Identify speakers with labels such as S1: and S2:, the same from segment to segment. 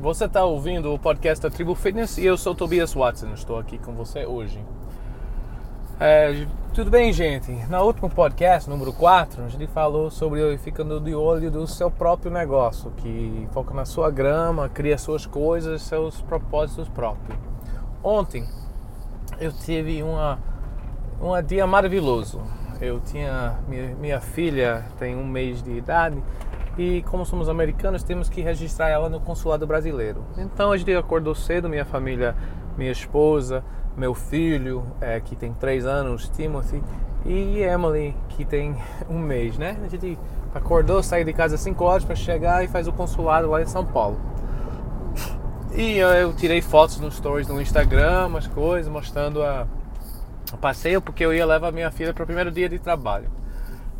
S1: Você está ouvindo o podcast da Tribo Fitness e eu sou Tobias Watson, estou aqui com você hoje. É, tudo bem, gente? Na último podcast, número 4, a gente falou sobre ficando de olho do seu próprio negócio, que foca na sua grama, cria suas coisas, seus propósitos próprios. Ontem eu tive uma, um dia maravilhoso. Eu tinha minha, minha filha tem um mês de idade e como somos americanos temos que registrar ela no consulado brasileiro. Então a gente acordou cedo, minha família, minha esposa, meu filho é, que tem três anos, Timothy e Emily que tem um mês, né? A gente acordou, saiu de casa às 5 horas para chegar e faz o consulado lá em São Paulo. E eu, tirei fotos nos stories no Instagram, umas coisas, mostrando a, a passeio, porque eu ia levar minha filha para o primeiro dia de trabalho.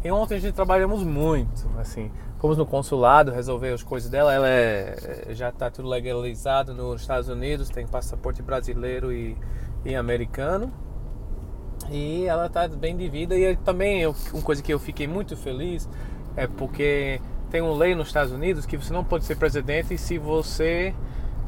S1: E ontem a gente trabalhamos muito, assim, fomos no consulado resolver as coisas dela. Ela é, já está tudo legalizado nos Estados Unidos, tem passaporte brasileiro e, e americano. E ela está bem de vida. E também eu, uma coisa que eu fiquei muito feliz é porque tem uma lei nos Estados Unidos que você não pode ser presidente se você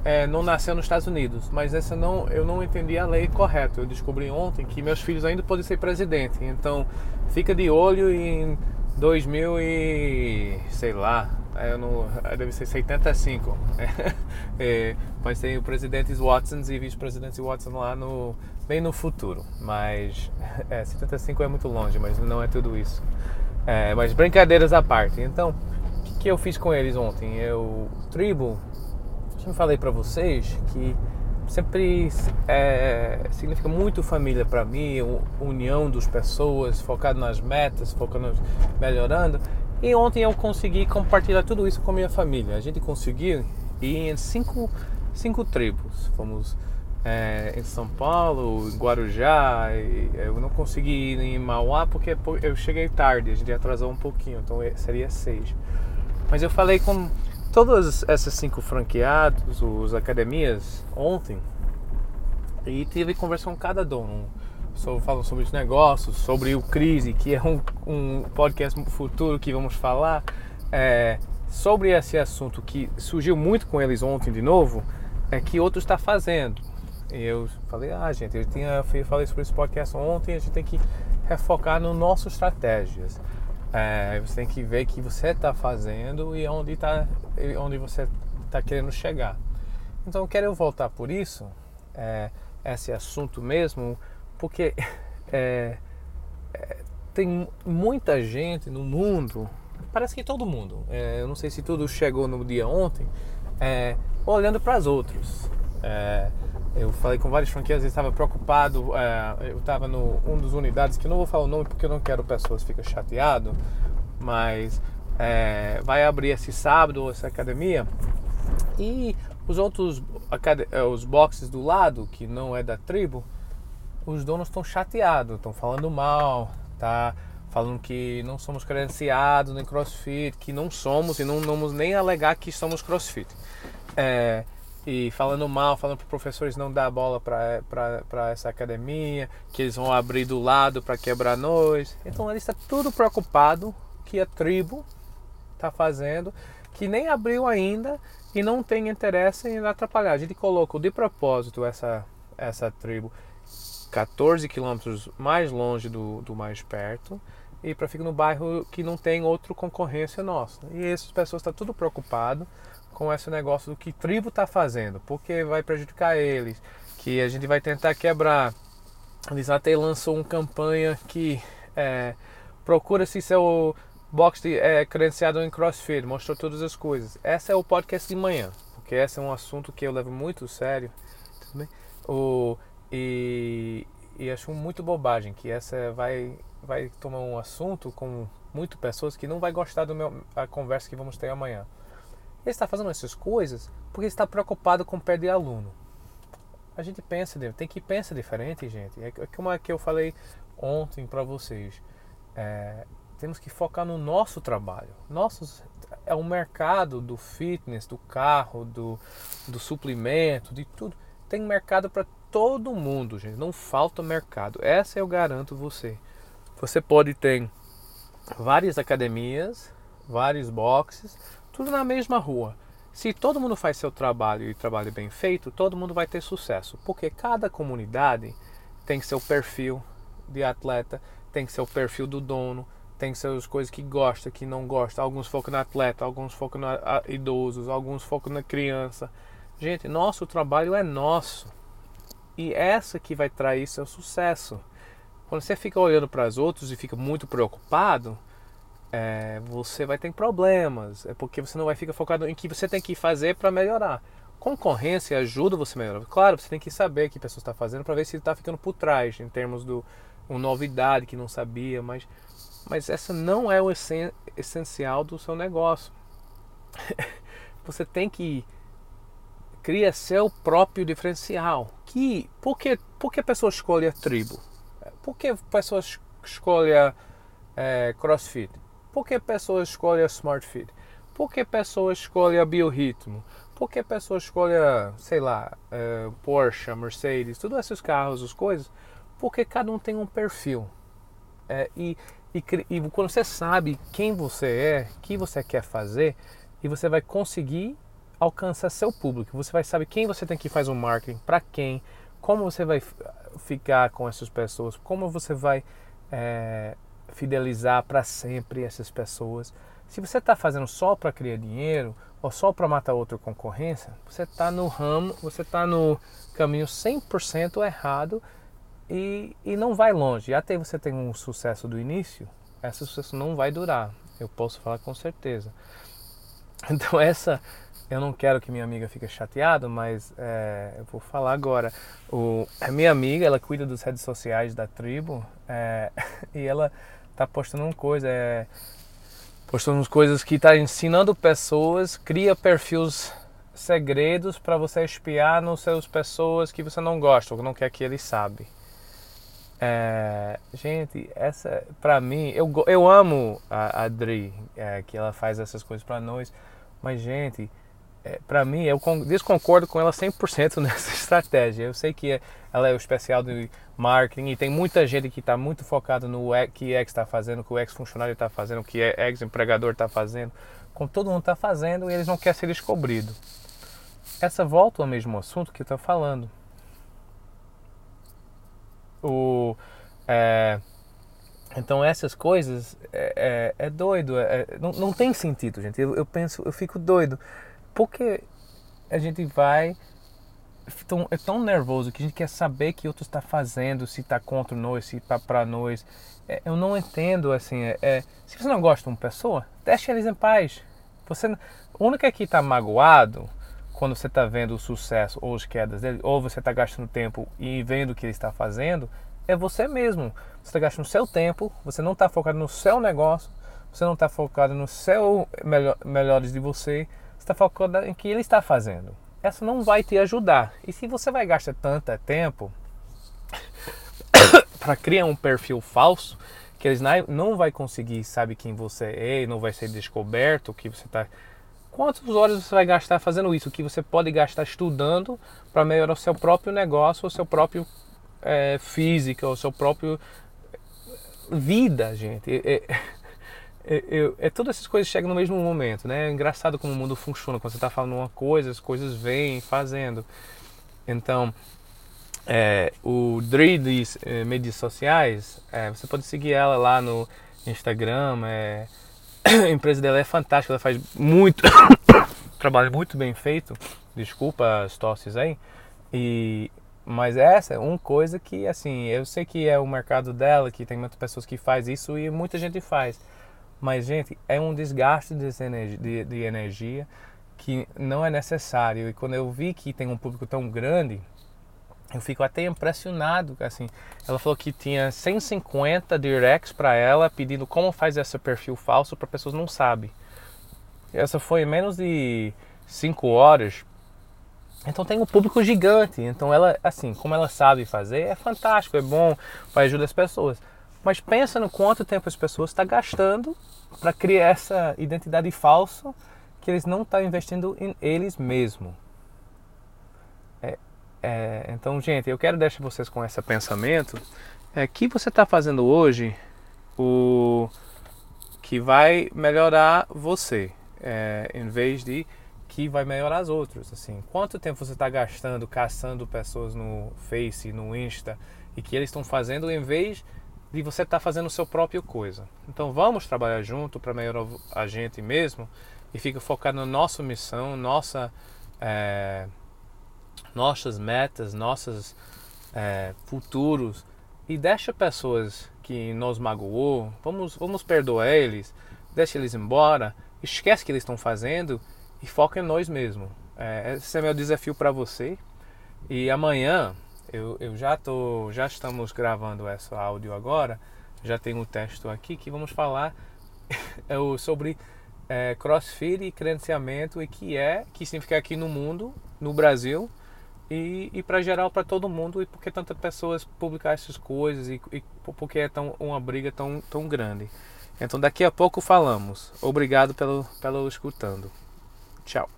S1: é, não nasceu nos Estados Unidos. Mas essa não, eu não entendi a lei correta. Eu descobri ontem que meus filhos ainda podem ser presidente. Então fica de olho em 2000 e sei lá, é, eu não, deve ser 75. é, mas tem o presidente Watson e vice-presidente Watson lá no bem no futuro. Mas é, 75 é muito longe, mas não é tudo isso. É, mas brincadeiras à parte. Então, o que, que eu fiz com eles ontem? Eu tribo, já falei para vocês que sempre é, significa muito família para mim, união das pessoas, focado nas metas, focando melhorando. E ontem eu consegui compartilhar tudo isso com a minha família. A gente conseguiu ir em cinco, cinco tribos. Fomos é, em São Paulo, em Guarujá. eu não consegui ir em Mauá porque eu cheguei tarde, a gente atrasou um pouquinho, então seria seis. Mas eu falei com todas essas cinco franqueados, os academias, ontem, e tive conversa com cada dono. So, falam sobre os negócios, sobre o Crise, que é um, um podcast futuro que vamos falar. É, sobre esse assunto que surgiu muito com eles ontem de novo, é que outro está fazendo. E eu falei, ah, gente, eu tinha eu falei sobre esse podcast ontem, a gente tem que refocar no nossas estratégias. É, você tem que ver o que você está fazendo e onde, tá, onde você está querendo chegar. Então eu quero voltar por isso, é, esse assunto mesmo, porque é, é, tem muita gente no mundo, parece que todo mundo, é, eu não sei se tudo chegou no dia ontem, é, olhando para os outros. Eu falei com vários franqueiros e estava preocupado. É, eu estava no um dos unidades que eu não vou falar o nome porque eu não quero pessoas ficar chateado, mas é, vai abrir esse sábado essa academia e os outros é, os boxes do lado que não é da tribo, os donos estão chateados, estão falando mal, tá? Falando que não somos credenciados nem CrossFit, que não somos e não vamos nem alegar que somos CrossFit. É, e falando mal, falando para professores não dar bola para essa academia, que eles vão abrir do lado para quebrar nós. Então ele está tudo preocupado que a tribo está fazendo, que nem abriu ainda e não tem interesse em atrapalhar. A gente colocou de propósito essa, essa tribo 14 quilômetros mais longe do, do mais perto e para ficar no bairro que não tem outra concorrência nossa. E essas pessoas estão tá tudo preocupado com esse negócio do que tribo está fazendo, porque vai prejudicar eles, que a gente vai tentar quebrar. Eles até lançou uma campanha que é, procura se seu box de, é, credenciado em CrossFit, mostrou todas as coisas. Essa é o podcast de manhã, porque esse é um assunto que eu levo muito sério. O, e, e acho muito bobagem que essa vai, vai tomar um assunto com muitas pessoas que não vai gostar da conversa que vamos ter amanhã. Ele está fazendo essas coisas porque está preocupado com perder aluno. A gente pensa, tem que pensar diferente, gente. É como é que eu falei ontem para vocês. É, temos que focar no nosso trabalho. Nossos é o mercado do fitness, do carro, do, do suplemento, de tudo. Tem mercado para todo mundo, gente. Não falta mercado. Essa eu garanto você. Você pode ter várias academias, vários boxes, tudo na mesma rua. Se todo mundo faz seu trabalho e trabalho bem feito, todo mundo vai ter sucesso, porque cada comunidade tem seu perfil de atleta, tem seu perfil do dono, tem suas coisas que gosta, que não gosta. Alguns focam no atleta, alguns focam no idosos, alguns focam na criança. Gente, nosso trabalho é nosso. E essa que vai trair seu sucesso. Quando você fica olhando para os outros e fica muito preocupado, é, você vai ter problemas. É porque você não vai ficar focado em que você tem que fazer para melhorar. Concorrência ajuda você a melhorar. Claro, você tem que saber o que a pessoa está fazendo para ver se está ficando por trás, em termos do uma novidade que não sabia, mas, mas essa não é o essencial do seu negócio. você tem que criar seu próprio diferencial. Que, por, que, por que a pessoa escolhe a tribo? Por que a pessoa escolhe a é, crossfit? Por que a pessoa escolhe a smart fit? Por que a pessoa escolhe a biorritmo? Por que a pessoa escolhe, a, sei lá, é, Porsche, Mercedes, todos esses carros, as coisas? Porque cada um tem um perfil. É, e, e, e quando você sabe quem você é, o que você quer fazer, e você vai conseguir alcançar seu público. Você vai saber quem você tem que fazer o marketing, para quem, como você vai ficar com essas pessoas, como você vai é, fidelizar para sempre essas pessoas. Se você está fazendo só para criar dinheiro ou só para matar outra concorrência, você está no ramo, você está no caminho 100% errado e, e não vai longe. Até você tem um sucesso do início, esse sucesso não vai durar. Eu posso falar com certeza. Então essa eu não quero que minha amiga fique chateada, mas é, eu vou falar agora. O, a minha amiga, ela cuida das redes sociais da tribo é, e ela tá postando uma coisa, é, postando coisas que está ensinando pessoas, cria perfis segredos para você espiar nos seus pessoas que você não gosta ou não quer que eles saibam. É, gente, essa para mim, eu, eu amo a Adri, é, que ela faz essas coisas para nós, mas gente, é, para mim, eu desconcordo com ela 100% nessa estratégia. Eu sei que ela é o especial de marketing e tem muita gente que está muito focada no que ex está fazendo, que o ex-funcionário está fazendo, que o ex-empregador está fazendo, como todo mundo está fazendo e eles não querem ser descobrido. Essa volta ao mesmo assunto que eu estou falando. O, é, então essas coisas é, é, é doido, é, não, não tem sentido, gente. Eu, eu penso, eu fico doido porque a gente vai tão, é tão nervoso que a gente quer saber que outro está fazendo, se está contra nós, se está para nós. É, eu não entendo assim. É, é, se você não gosta de uma pessoa, deixe eles em paz. Você, o único que está magoado quando você está vendo o sucesso ou as quedas dele, ou você está gastando tempo e vendo o que ele está fazendo, é você mesmo. Você está gastando seu tempo, você não está focado no seu negócio, você não está focado no seu melhor, melhores de você está focando em que ele está fazendo. Essa não vai te ajudar. E se você vai gastar tanto tempo para criar um perfil falso, que eles não vai conseguir saber quem você é, não vai ser descoberto, que você está quantas horas você vai gastar fazendo isso, que você pode gastar estudando para melhorar o seu próprio negócio, o seu próprio é, físico, o seu próprio vida, gente. É, é, é, é, todas essas coisas chegam no mesmo momento, né? É engraçado como o mundo funciona. Quando você está falando uma coisa, as coisas vêm fazendo. Então, é, o Dri das é, mídias sociais, é, você pode seguir ela lá no Instagram. É, a empresa dela é fantástica, ela faz muito trabalho muito bem feito. Desculpa as tosses aí. E, mas essa é uma coisa que, assim, eu sei que é o mercado dela, que tem muitas pessoas que faz isso e muita gente faz. Mas, gente, é um desgaste de, de energia que não é necessário. E quando eu vi que tem um público tão grande, eu fico até impressionado. Assim, ela falou que tinha 150 directs para ela pedindo como faz esse perfil falso para pessoas não sabem. Essa foi menos de 5 horas. Então tem um público gigante. Então ela, assim, como ela sabe fazer, é fantástico, é bom, vai ajudar as pessoas. Mas pensa no quanto tempo as pessoas estão gastando para criar essa identidade falsa que eles não estão investindo em eles mesmos. É, é, então, gente, eu quero deixar vocês com esse pensamento. É que você está fazendo hoje o que vai melhorar você, é, em vez de que vai melhorar as outras. Assim, quanto tempo você está gastando caçando pessoas no Face, no Insta e que eles estão fazendo em vez de você estar tá fazendo o seu próprio coisa. Então vamos trabalhar junto para melhorar a gente mesmo e fica focado na nossa missão, nossa, é, nossas metas, nossos é, futuros e deixa pessoas que nos magoou, vamos, vamos perdoar eles, deixa eles embora, esquece o que eles estão fazendo e foca em nós mesmos. É, esse é meu desafio para você. E amanhã eu, eu já tô, já estamos gravando esse áudio agora, já o um texto aqui que vamos falar sobre é, CrossFit e credenciamento e que é que significa aqui no mundo, no Brasil e, e para geral para todo mundo e porque tantas pessoas publicar essas coisas e, e porque é tão uma briga tão tão grande. Então daqui a pouco falamos. Obrigado pelo pelo escutando. Tchau.